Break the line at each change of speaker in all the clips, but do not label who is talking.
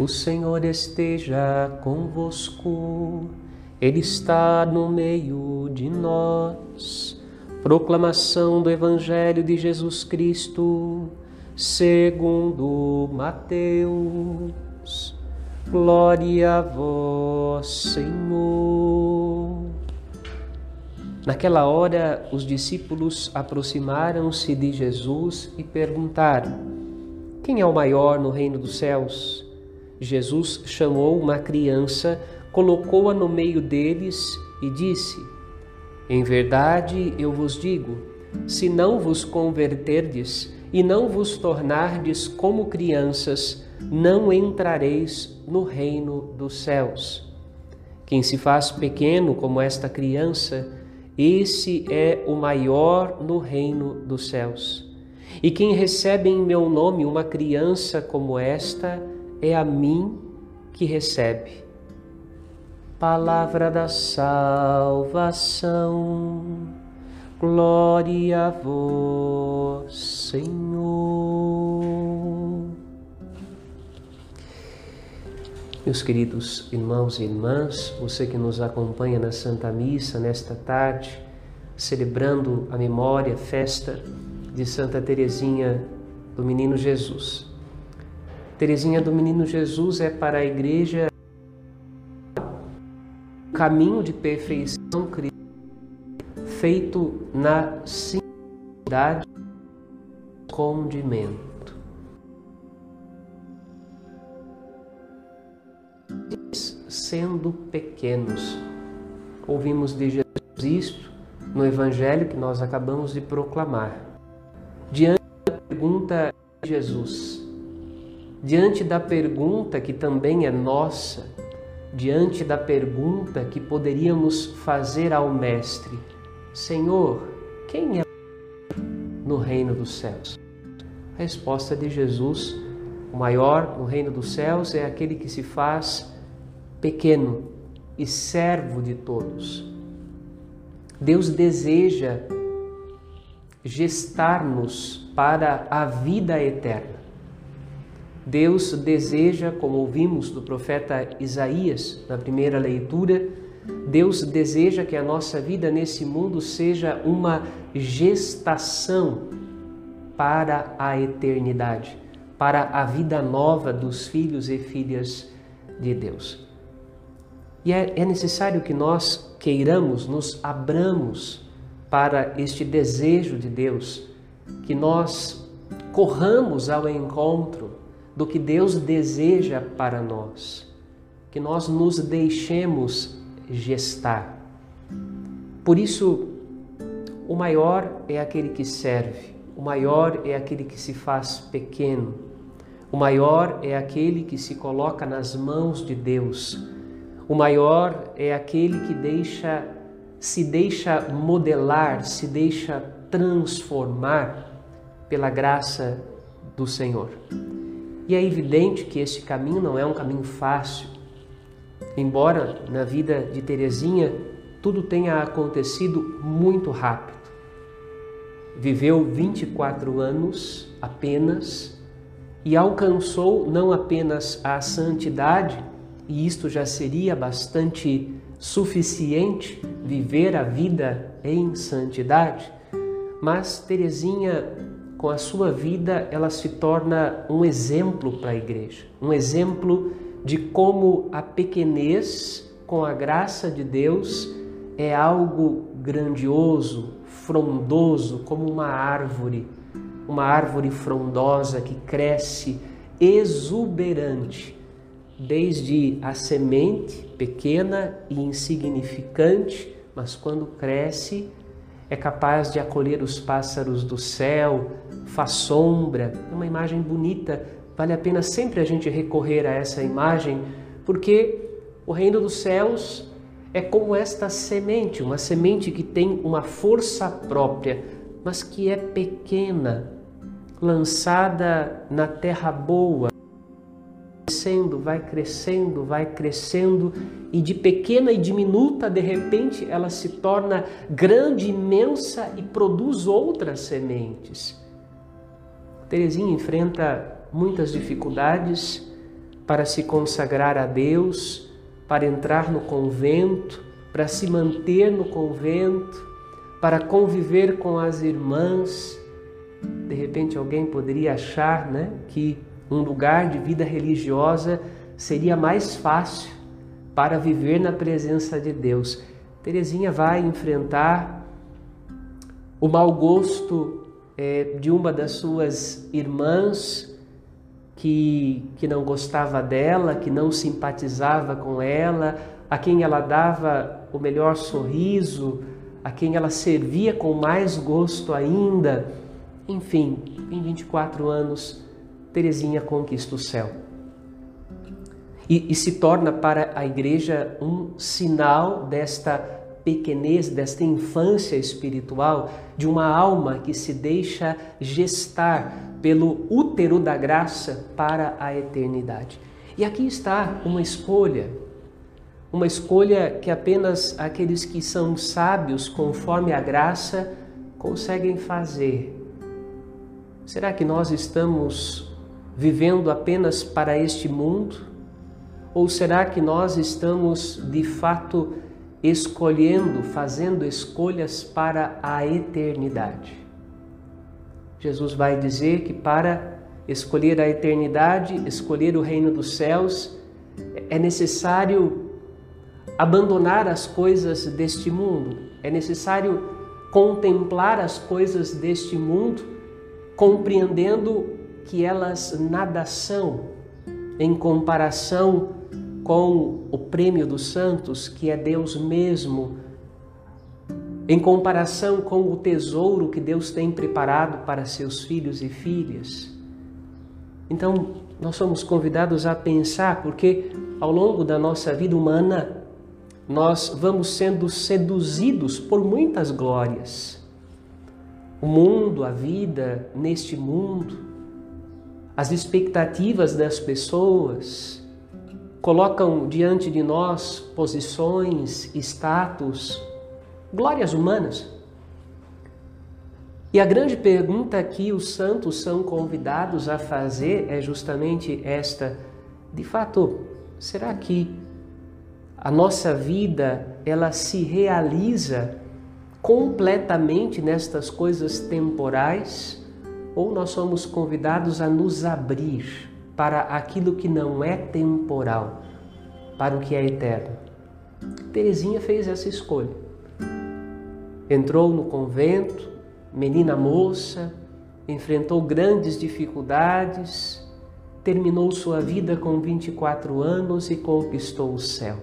O Senhor esteja convosco, Ele está no meio de nós. Proclamação do Evangelho de Jesus Cristo, segundo Mateus. Glória a vós, Senhor. Naquela hora, os discípulos aproximaram-se de Jesus e perguntaram: Quem é o maior no reino dos céus? Jesus chamou uma criança, colocou-a no meio deles e disse: Em verdade eu vos digo, se não vos converterdes e não vos tornardes como crianças, não entrareis no reino dos céus. Quem se faz pequeno como esta criança, esse é o maior no reino dos céus. E quem recebe em meu nome uma criança como esta, é a mim que recebe. Palavra da salvação, glória a vós, Senhor. Meus queridos irmãos e irmãs, você que nos acompanha na Santa Missa nesta tarde, celebrando a memória, a festa de Santa Teresinha do Menino Jesus. Teresinha do Menino Jesus é para a igreja o caminho de perfeição feito na simplicidade escondimento. Sendo pequenos, ouvimos de Jesus isto no Evangelho que nós acabamos de proclamar. Diante da pergunta de Jesus, diante da pergunta que também é nossa, diante da pergunta que poderíamos fazer ao Mestre: Senhor, quem é no reino dos céus? A resposta de Jesus, o maior no reino dos céus, é aquele que se faz pequeno e servo de todos. Deus deseja gestar-nos para a vida eterna. Deus deseja, como ouvimos do profeta Isaías na primeira leitura, Deus deseja que a nossa vida nesse mundo seja uma gestação para a eternidade, para a vida nova dos filhos e filhas de Deus. E é, é necessário que nós queiramos, nos abramos para este desejo de Deus, que nós corramos ao encontro do que Deus deseja para nós, que nós nos deixemos gestar. Por isso, o maior é aquele que serve, o maior é aquele que se faz pequeno, o maior é aquele que se coloca nas mãos de Deus, o maior é aquele que deixa se deixa modelar, se deixa transformar pela graça do Senhor. E é evidente que esse caminho não é um caminho fácil. Embora na vida de Teresinha tudo tenha acontecido muito rápido. Viveu 24 anos apenas e alcançou não apenas a santidade, e isto já seria bastante suficiente viver a vida em santidade, mas Teresinha com a sua vida, ela se torna um exemplo para a igreja, um exemplo de como a pequenez, com a graça de Deus, é algo grandioso, frondoso, como uma árvore, uma árvore frondosa que cresce exuberante, desde a semente pequena e insignificante, mas quando cresce, é capaz de acolher os pássaros do céu, faz sombra, é uma imagem bonita. Vale a pena sempre a gente recorrer a essa imagem, porque o reino dos céus é como esta semente, uma semente que tem uma força própria, mas que é pequena, lançada na terra boa, crescendo, vai crescendo, vai crescendo e de pequena e diminuta, de repente, ela se torna grande, imensa e produz outras sementes. Terezinha enfrenta muitas dificuldades, para se consagrar a Deus, para entrar no convento, para se manter no convento, para conviver com as irmãs. De repente alguém poderia achar, né, que um lugar de vida religiosa seria mais fácil para viver na presença de Deus. Terezinha vai enfrentar o mau gosto é, de uma das suas irmãs que, que não gostava dela, que não simpatizava com ela, a quem ela dava o melhor sorriso, a quem ela servia com mais gosto ainda. Enfim, em 24 anos, Terezinha conquista o céu. E, e, se torna para a igreja um sinal desta pequenez, desta infância espiritual, de uma alma que se deixa gestar pelo útero da graça para a eternidade. E aqui está uma escolha, uma escolha que apenas aqueles que são sábios conforme a graça conseguem fazer. Será que nós estamos vivendo apenas para este mundo? Ou será que nós estamos de fato escolhendo, fazendo escolhas para a eternidade? Jesus vai dizer que para escolher a eternidade, escolher o reino dos céus, é necessário abandonar as coisas deste mundo, é necessário contemplar as coisas deste mundo, compreendendo que elas nada são em comparação com o prêmio dos santos, que é Deus mesmo, em comparação com o tesouro que Deus tem preparado para seus filhos e filhas. Então, nós somos convidados a pensar, porque ao longo da nossa vida humana, nós vamos sendo seduzidos por muitas glórias. O mundo, a vida neste mundo, as expectativas das pessoas, colocam diante de nós posições, status, glórias humanas. E a grande pergunta que os santos são convidados a fazer é justamente esta: de fato, será que a nossa vida ela se realiza completamente nestas coisas temporais? Ou nós somos convidados a nos abrir para aquilo que não é temporal, para o que é eterno. Terezinha fez essa escolha. Entrou no convento, menina moça, enfrentou grandes dificuldades, terminou sua vida com 24 anos e conquistou o céu.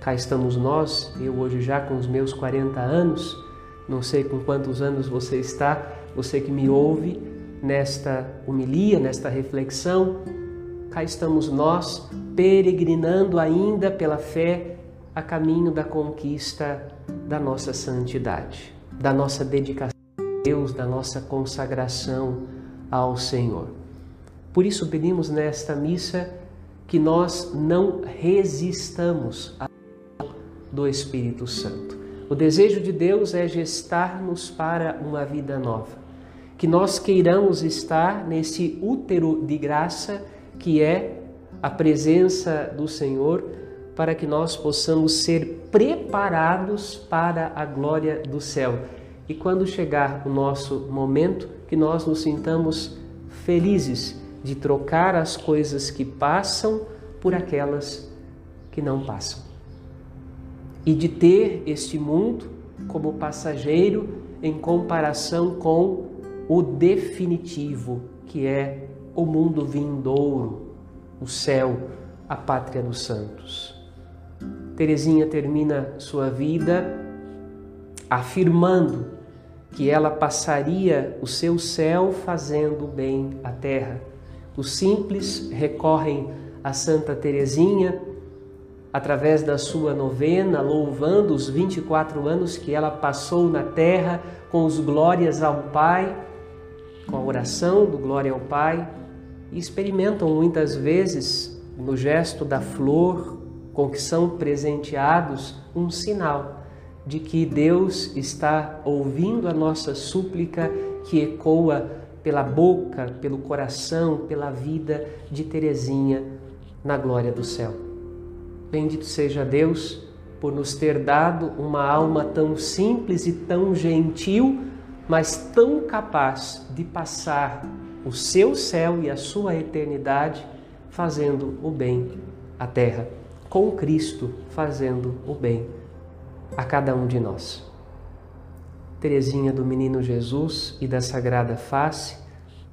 Cá estamos nós, eu hoje já com os meus 40 anos, não sei com quantos anos você está, você que me ouve nesta homilia, nesta reflexão. Cá estamos nós, peregrinando ainda pela fé a caminho da conquista da nossa santidade, da nossa dedicação a Deus, da nossa consagração ao Senhor. Por isso pedimos nesta missa que nós não resistamos ao do Espírito Santo o desejo de Deus é gestar-nos para uma vida nova. Que nós queiramos estar nesse útero de graça que é a presença do Senhor, para que nós possamos ser preparados para a glória do céu. E quando chegar o nosso momento, que nós nos sintamos felizes de trocar as coisas que passam por aquelas que não passam e de ter este mundo como passageiro em comparação com o definitivo, que é o mundo vindouro, o céu, a pátria dos santos. Teresinha termina sua vida afirmando que ela passaria o seu céu fazendo bem à terra. Os simples recorrem a Santa Teresinha através da sua novena, louvando os 24 anos que ela passou na terra com os glórias ao Pai, com a oração do glória ao Pai, e experimentam muitas vezes no gesto da flor com que são presenteados um sinal de que Deus está ouvindo a nossa súplica que ecoa pela boca, pelo coração, pela vida de Teresinha na glória do céu. Bendito seja Deus por nos ter dado uma alma tão simples e tão gentil, mas tão capaz de passar o seu céu e a sua eternidade fazendo o bem à terra, com Cristo fazendo o bem a cada um de nós. Teresinha do Menino Jesus e da Sagrada Face,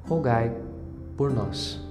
rogai por nós.